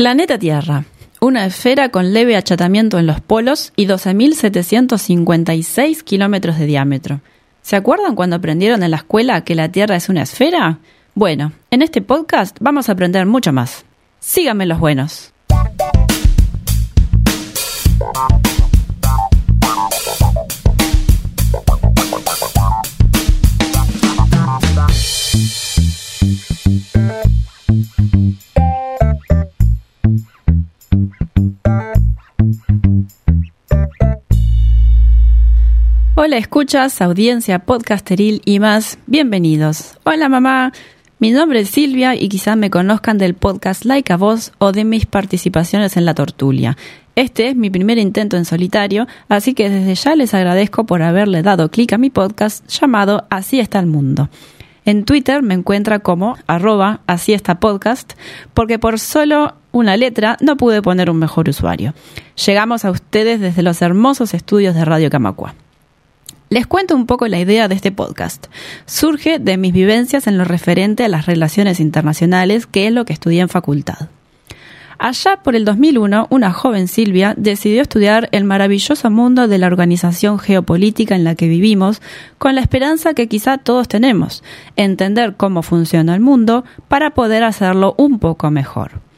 Planeta Tierra. Una esfera con leve achatamiento en los polos y 12.756 kilómetros de diámetro. ¿Se acuerdan cuando aprendieron en la escuela que la Tierra es una esfera? Bueno, en este podcast vamos a aprender mucho más. Síganme los buenos. Hola, escuchas, audiencia, podcasteril y más. Bienvenidos. Hola, mamá. Mi nombre es Silvia y quizás me conozcan del podcast Like a Voz o de mis participaciones en la Tortulia. Este es mi primer intento en solitario, así que desde ya les agradezco por haberle dado clic a mi podcast llamado Así está el mundo. En Twitter me encuentra como arroba así está podcast, porque por solo una letra no pude poner un mejor usuario. Llegamos a ustedes desde los hermosos estudios de Radio Camacua. Les cuento un poco la idea de este podcast. Surge de mis vivencias en lo referente a las relaciones internacionales, que es lo que estudié en facultad. Allá por el 2001, una joven Silvia decidió estudiar el maravilloso mundo de la organización geopolítica en la que vivimos, con la esperanza que quizá todos tenemos, entender cómo funciona el mundo para poder hacerlo un poco mejor.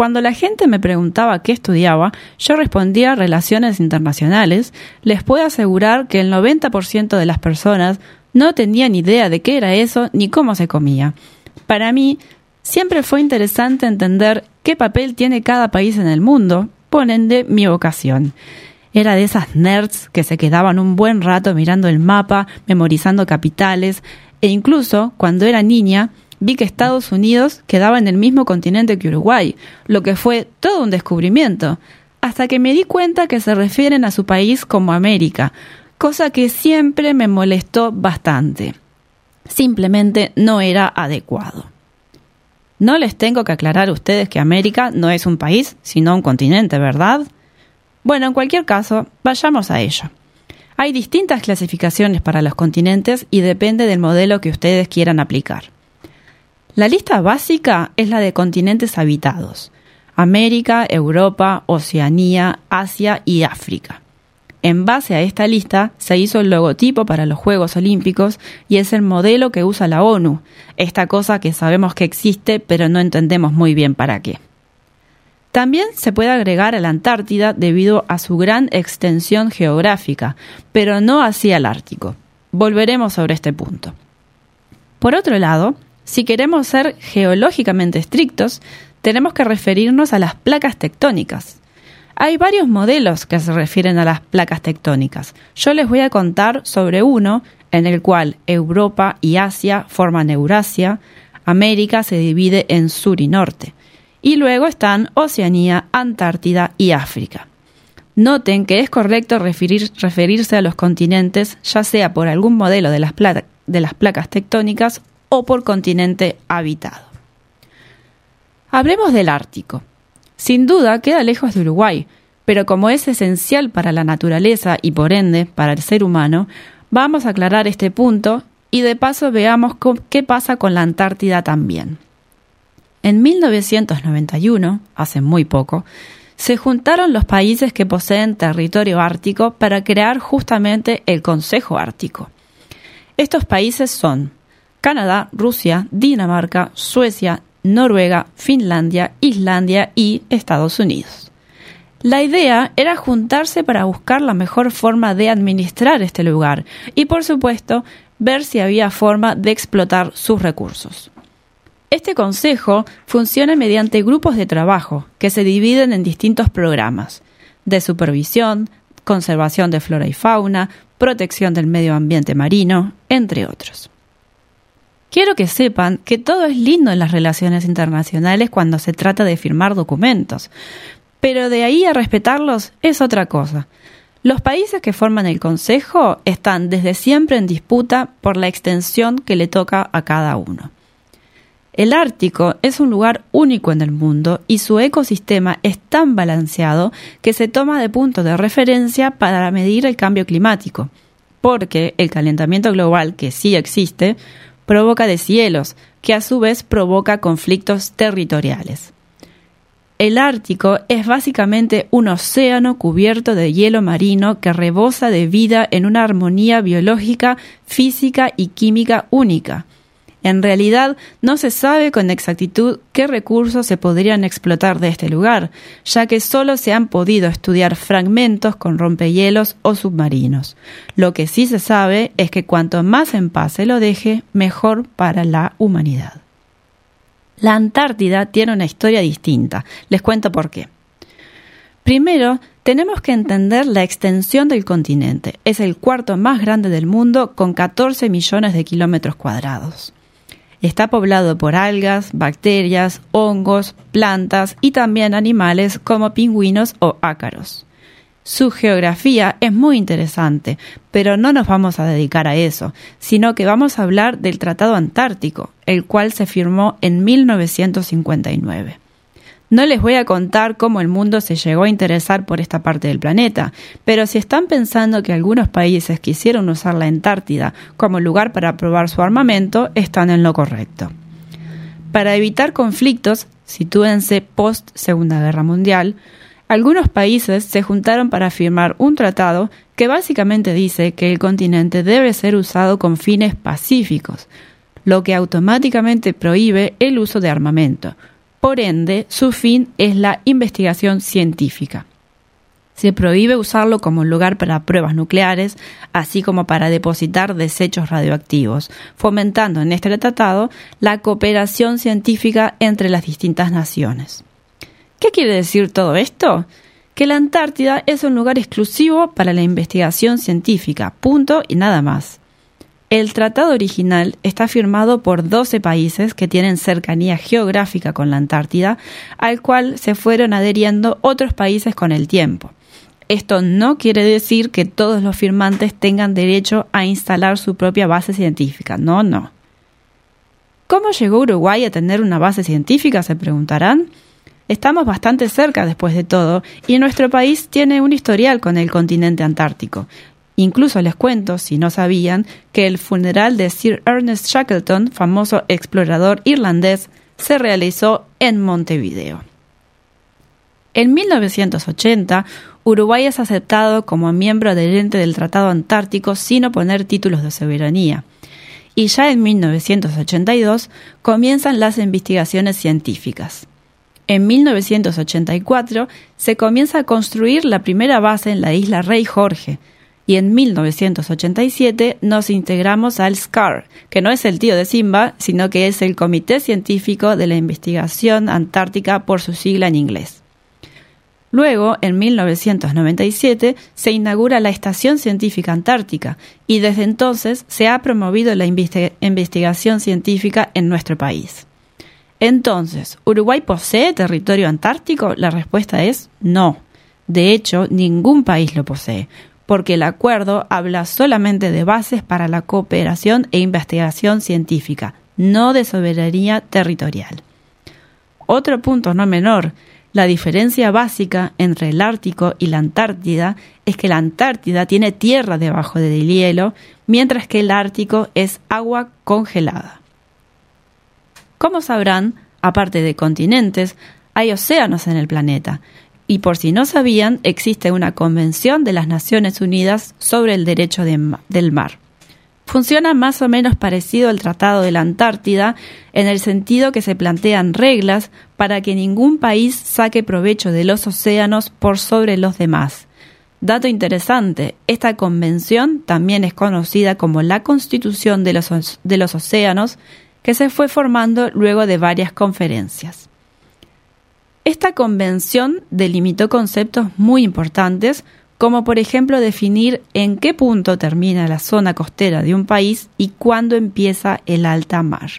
Cuando la gente me preguntaba qué estudiaba, yo respondía relaciones internacionales, les puedo asegurar que el 90% de las personas no tenían idea de qué era eso ni cómo se comía. Para mí, siempre fue interesante entender qué papel tiene cada país en el mundo, ponen de mi vocación. Era de esas nerds que se quedaban un buen rato mirando el mapa, memorizando capitales, e incluso, cuando era niña, vi que Estados Unidos quedaba en el mismo continente que Uruguay, lo que fue todo un descubrimiento, hasta que me di cuenta que se refieren a su país como América, cosa que siempre me molestó bastante. Simplemente no era adecuado. No les tengo que aclarar a ustedes que América no es un país, sino un continente, ¿verdad? Bueno, en cualquier caso, vayamos a ello. Hay distintas clasificaciones para los continentes y depende del modelo que ustedes quieran aplicar. La lista básica es la de continentes habitados. América, Europa, Oceanía, Asia y África. En base a esta lista se hizo el logotipo para los Juegos Olímpicos y es el modelo que usa la ONU, esta cosa que sabemos que existe pero no entendemos muy bien para qué. También se puede agregar a la Antártida debido a su gran extensión geográfica, pero no así al Ártico. Volveremos sobre este punto. Por otro lado, si queremos ser geológicamente estrictos, tenemos que referirnos a las placas tectónicas. Hay varios modelos que se refieren a las placas tectónicas. Yo les voy a contar sobre uno en el cual Europa y Asia forman Eurasia, América se divide en sur y norte, y luego están Oceanía, Antártida y África. Noten que es correcto referirse a los continentes ya sea por algún modelo de las, placas tectónicas o por continente habitado. Hablemos del Ártico. Sin duda queda lejos de Uruguay, pero como es esencial para la naturaleza y por ende para el ser humano, vamos a aclarar este punto y de paso veamos qué pasa con la Antártida también. En 1991, hace muy poco, se juntaron los países que poseen territorio ártico para crear justamente el Consejo Ártico. Estos países son Canadá, Rusia, Dinamarca, Suecia, Noruega, Finlandia, Islandia y Estados Unidos. La idea era juntarse para buscar la mejor forma de administrar este lugar y, por supuesto, ver si había forma de explotar sus recursos. Este consejo funciona mediante grupos de trabajo que se dividen en distintos programas de supervisión, conservación de flora y fauna, protección del medio ambiente marino, entre otros. Quiero que sepan que todo es lindo en las relaciones internacionales cuando se trata de firmar documentos, pero de ahí a respetarlos es otra cosa. Los países que forman el Consejo están desde siempre en disputa por la extensión que le toca a cada uno. El Ártico es un lugar único en el mundo y su ecosistema es tan balanceado que se toma de punto de referencia para medir el cambio climático, porque el calentamiento global, que sí existe, provoca deshielos, que a su vez provoca conflictos territoriales. el Ártico es básicamente un océano cubierto de hielo marino que rebosa de vida en una armonía biológica, física y química única. En realidad, no se sabe con exactitud qué recursos se podrían explotar de este lugar, ya que solo se han podido estudiar fragmentos con rompehielos o submarinos. Lo que sí se sabe es que cuanto más en paz se lo deje, mejor para la humanidad. La Antártida tiene una historia distinta. Les cuento por qué. Primero, tenemos que entender la extensión del continente. Es el cuarto más grande del mundo con 14 millones de kilómetros cuadrados. Está poblado por algas, bacterias, hongos, plantas y también animales como pingüinos o ácaros. Su geografía es muy interesante, pero no nos vamos a dedicar a eso, sino que vamos a hablar del Tratado Antártico, el cual se firmó en 1959. No les voy a contar cómo el mundo se llegó a interesar por esta parte del planeta, pero si están pensando que algunos países quisieron usar la Antártida como lugar para probar su armamento, están en lo correcto. Para evitar conflictos, sitúense post Segunda Guerra Mundial, algunos países se juntaron para firmar un tratado que básicamente dice que el continente debe ser usado con fines pacíficos, lo que automáticamente prohíbe el uso de armamento. Por ende, su fin es la investigación científica. Se prohíbe usarlo como lugar para pruebas nucleares, así como para depositar desechos radioactivos, fomentando en este tratado la cooperación científica entre las distintas naciones. ¿Qué quiere decir todo esto? Que la Antártida es un lugar exclusivo para la investigación científica, punto y nada más. El tratado original está firmado por 12 países que tienen cercanía geográfica con la Antártida, al cual se fueron adheriendo otros países con el tiempo. Esto no quiere decir que todos los firmantes tengan derecho a instalar su propia base científica, no, no. ¿Cómo llegó Uruguay a tener una base científica? se preguntarán. Estamos bastante cerca después de todo y nuestro país tiene un historial con el continente antártico. Incluso les cuento, si no sabían, que el funeral de Sir Ernest Shackleton, famoso explorador irlandés, se realizó en Montevideo. En 1980, Uruguay es aceptado como miembro adherente del Tratado Antártico sin oponer títulos de soberanía. Y ya en 1982 comienzan las investigaciones científicas. En 1984 se comienza a construir la primera base en la isla Rey Jorge y en 1987 nos integramos al SCAR, que no es el tío de Simba, sino que es el Comité Científico de la Investigación Antártica por su sigla en inglés. Luego, en 1997, se inaugura la Estación Científica Antártica y desde entonces se ha promovido la investigación científica en nuestro país. Entonces, ¿Uruguay posee territorio antártico? La respuesta es no. De hecho, ningún país lo posee, porque el acuerdo habla solamente de bases para la cooperación e investigación científica, no de soberanía territorial. Otro punto no menor, la diferencia básica entre el Ártico y la Antártida es que la Antártida tiene tierra debajo del hielo, mientras que el Ártico es agua congelada. Como sabrán, aparte de continentes, hay océanos en el planeta. Y por si no sabían, existe una Convención de las Naciones Unidas sobre el Derecho del Mar. Funciona más o menos parecido al Tratado de la Antártida en el sentido que se plantean reglas para que ningún país saque provecho de los océanos por sobre los demás. Dato interesante, esta convención también es conocida como la Constitución de los, de los Océanos que se fue formando luego de varias conferencias. Esta convención delimitó conceptos muy importantes, como por ejemplo definir en qué punto termina la zona costera de un país y cuándo empieza el alta mar.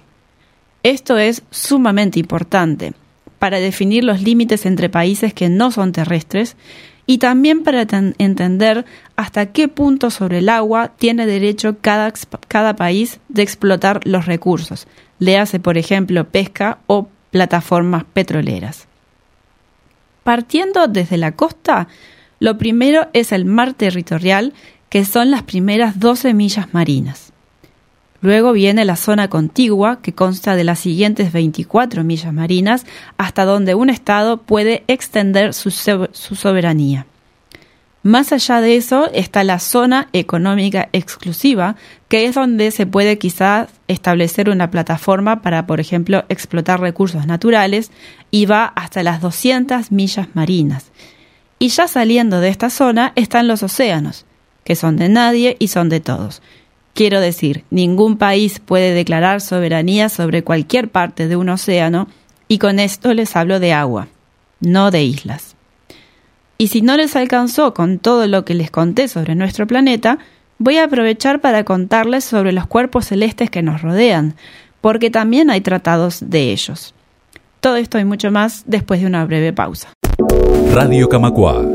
Esto es sumamente importante para definir los límites entre países que no son terrestres y también para entender hasta qué punto sobre el agua tiene derecho cada, país de explotar los recursos, le hace por ejemplo pesca o plataformas petroleras. Partiendo desde la costa, lo primero es el mar territorial, que son las primeras 12 millas marinas. Luego viene la zona contigua, que consta de las siguientes 24 millas marinas, hasta donde un Estado puede extender su, soberanía. Más allá de eso está la zona económica exclusiva, que es donde se puede quizás establecer una plataforma para, por ejemplo, explotar recursos naturales y va hasta las 200 millas marinas. Y ya saliendo de esta zona están los océanos, que son de nadie y son de todos. Quiero decir, ningún país puede declarar soberanía sobre cualquier parte de un océano y con esto les hablo de agua, no de islas. Y si no les alcanzó con todo lo que les conté sobre nuestro planeta, voy a aprovechar para contarles sobre los cuerpos celestes que nos rodean, porque también hay tratados de ellos. Todo esto y mucho más después de una breve pausa. Radio Camacua,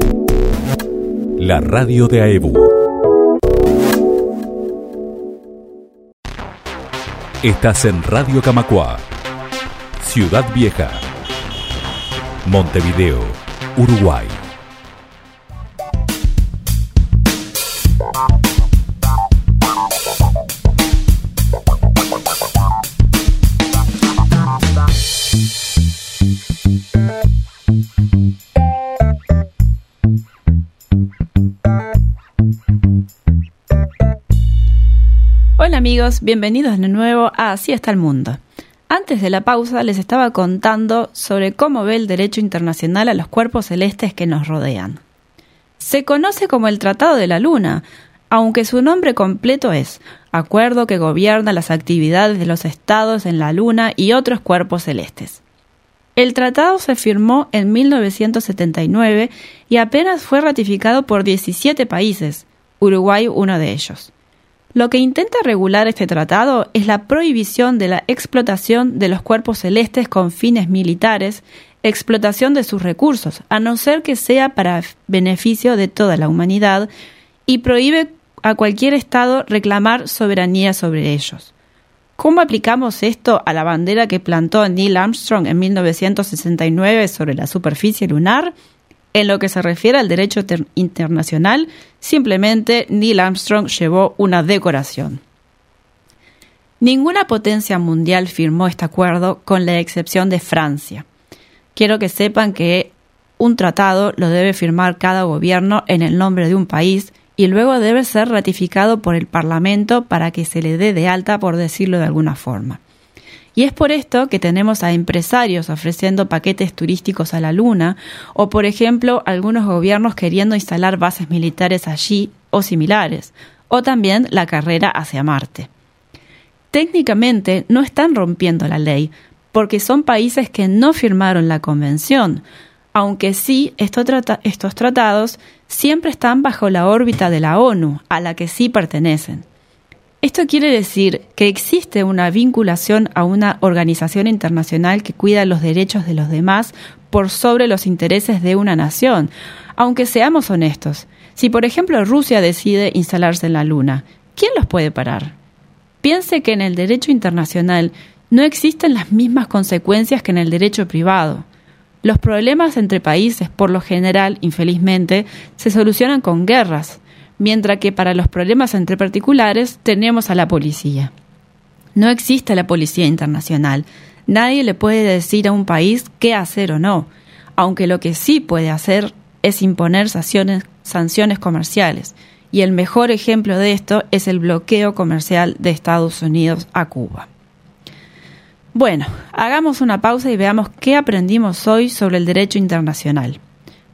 la radio de AEBU. Estás en Radio Camacua, Ciudad Vieja, Montevideo, Uruguay. Amigos, bienvenidos de nuevo a Así está el mundo. Antes de la pausa les estaba contando sobre cómo ve el derecho internacional a los cuerpos celestes que nos rodean. Se conoce como el Tratado de la Luna, aunque su nombre completo es Acuerdo que gobierna las actividades de los estados en la Luna y otros cuerpos celestes. El tratado se firmó en 1979 y apenas fue ratificado por 17 países, Uruguay uno de ellos. Lo que intenta regular este tratado es la prohibición de la explotación de los cuerpos celestes con fines militares, explotación de sus recursos, a no ser que sea para beneficio de toda la humanidad, y prohíbe a cualquier Estado reclamar soberanía sobre ellos. ¿Cómo aplicamos esto a la bandera que plantó Neil Armstrong en 1969 sobre la superficie lunar? En lo que se refiere al derecho internacional, simplemente Neil Armstrong llevó una decoración. Ninguna potencia mundial firmó este acuerdo con la excepción de Francia. Quiero que sepan que un tratado lo debe firmar cada gobierno en el nombre de un país y luego debe ser ratificado por el Parlamento para que se le dé de alta, por decirlo de alguna forma. Y es por esto que tenemos a empresarios ofreciendo paquetes turísticos a la Luna, o por ejemplo algunos gobiernos queriendo instalar bases militares allí o similares, o también la carrera hacia Marte. Técnicamente no están rompiendo la ley, porque son países que no firmaron la convención, aunque sí estos, tratados siempre están bajo la órbita de la ONU, a la que sí pertenecen. Esto quiere decir que existe una vinculación a una organización internacional que cuida los derechos de los demás por sobre los intereses de una nación. Aunque seamos honestos, si por ejemplo Rusia decide instalarse en la Luna, ¿quién los puede parar? Piense que en el derecho internacional no existen las mismas consecuencias que en el derecho privado. Los problemas entre países, por lo general, infelizmente, se solucionan con guerras, mientras que para los problemas entre particulares tenemos a la policía. No existe la policía internacional. Nadie le puede decir a un país qué hacer o no, aunque lo que sí puede hacer es imponer sanciones, comerciales. Y el mejor ejemplo de esto es el bloqueo comercial de Estados Unidos a Cuba. Bueno, hagamos una pausa y veamos qué aprendimos hoy sobre el derecho internacional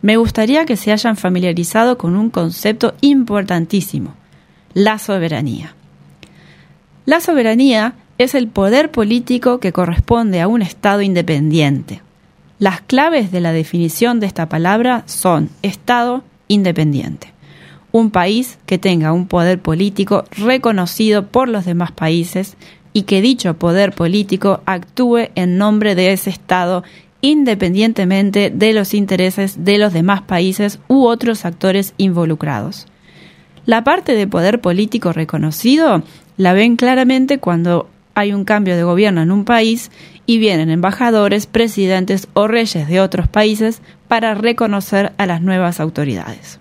me gustaría que se hayan familiarizado con un concepto importantísimo, la soberanía. La soberanía es el poder político que corresponde a un Estado independiente. Las claves de la definición de esta palabra son Estado independiente. Un país que tenga un poder político reconocido por los demás países y que dicho poder político actúe en nombre de ese Estado independientemente de los intereses de los demás países u otros actores involucrados. La parte de poder político reconocido la ven claramente cuando hay un cambio de gobierno en un país y vienen embajadores, presidentes o reyes de otros países para reconocer a las nuevas autoridades.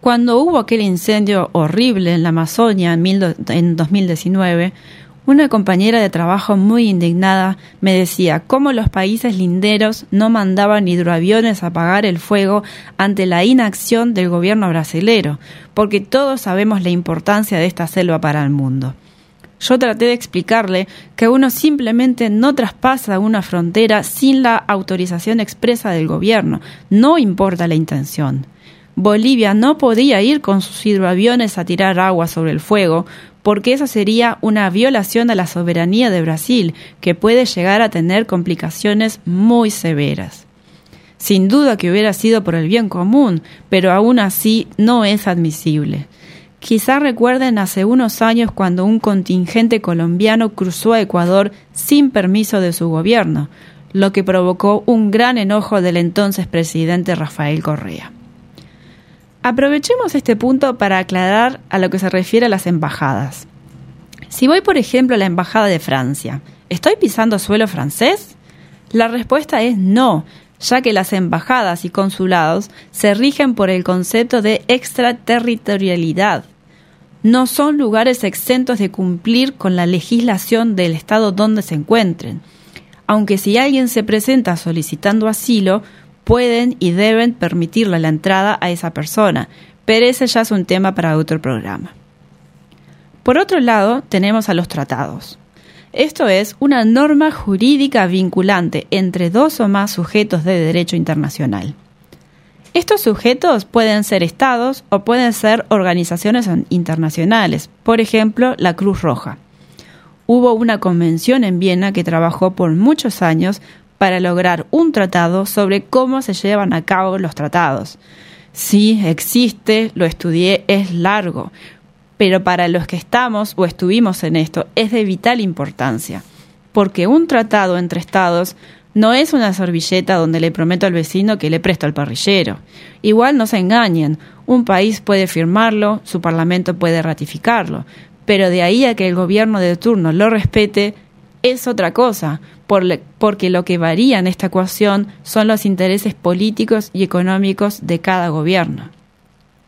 Cuando hubo aquel incendio horrible en la Amazonia en, 2019, una compañera de trabajo muy indignada me decía cómo los países linderos no mandaban hidroaviones a apagar el fuego ante la inacción del gobierno brasilero, porque todos sabemos la importancia de esta selva para el mundo. Yo traté de explicarle que uno simplemente no traspasa una frontera sin la autorización expresa del gobierno, no importa la intención. Bolivia no podía ir con sus hidroaviones a tirar agua sobre el fuego, porque eso sería una violación a la soberanía de Brasil, que puede llegar a tener complicaciones muy severas. Sin duda que hubiera sido por el bien común, pero aún así no es admisible. Quizá recuerden hace unos años cuando un contingente colombiano cruzó a Ecuador sin permiso de su gobierno, lo que provocó un gran enojo del entonces presidente Rafael Correa. Aprovechemos este punto para aclarar a lo que se refiere a las embajadas. Si voy, por ejemplo, a la Embajada de Francia, ¿estoy pisando suelo francés? La respuesta es no, ya que las embajadas y consulados se rigen por el concepto de extraterritorialidad. No son lugares exentos de cumplir con la legislación del Estado donde se encuentren, aunque si alguien se presenta solicitando asilo, pueden y deben permitirle la entrada a esa persona, pero ese ya es un tema para otro programa. Por otro lado, tenemos a los tratados. Esto es una norma jurídica vinculante entre dos o más sujetos de derecho internacional. Estos sujetos pueden ser estados o pueden ser organizaciones internacionales, por ejemplo, la Cruz Roja. Hubo una convención en Viena que trabajó por muchos años para lograr un tratado sobre cómo se llevan a cabo los tratados. Sí, existe, lo estudié, es largo, pero para los que estamos o estuvimos en esto es de vital importancia, porque un tratado entre estados no es una servilleta donde le prometo al vecino que le presto al parrillero. Igual no se engañen, un país puede firmarlo, su parlamento puede ratificarlo, pero de ahí a que el gobierno de turno lo respete es otra cosa, porque lo que varía en esta ecuación son los intereses políticos y económicos de cada gobierno.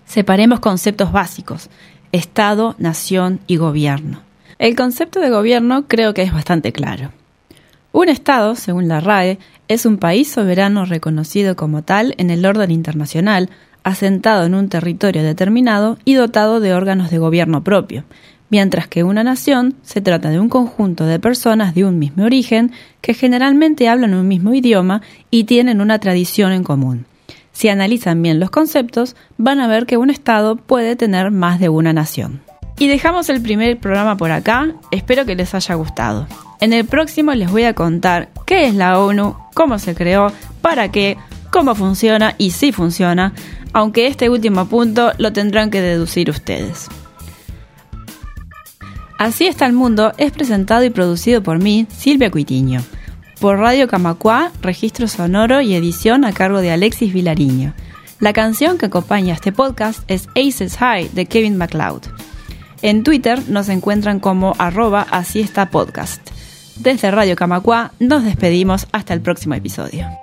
Separemos conceptos básicos, Estado, nación y gobierno. El concepto de gobierno creo que es bastante claro. Un Estado, según la RAE, es un país soberano reconocido como tal en el orden internacional, asentado en un territorio determinado y dotado de órganos de gobierno propio, mientras que una nación se trata de un conjunto de personas de un mismo origen que generalmente hablan un mismo idioma y tienen una tradición en común. Si analizan bien los conceptos, van a ver que un Estado puede tener más de una nación. Y dejamos el primer programa por acá, espero que les haya gustado. En el próximo les voy a contar qué es la ONU, cómo se creó, para qué, cómo funciona y si funciona, aunque este último punto lo tendrán que deducir ustedes. Así está el mundo es presentado y producido por mí, Silvia Cuitiño. Por Radio Camacuá, registro sonoro y edición a cargo de Alexis Vilariño. La canción que acompaña este podcast es Aces High de Kevin MacLeod. En Twitter nos encuentran como arroba así podcast. Desde Radio Camacuá nos despedimos hasta el próximo episodio.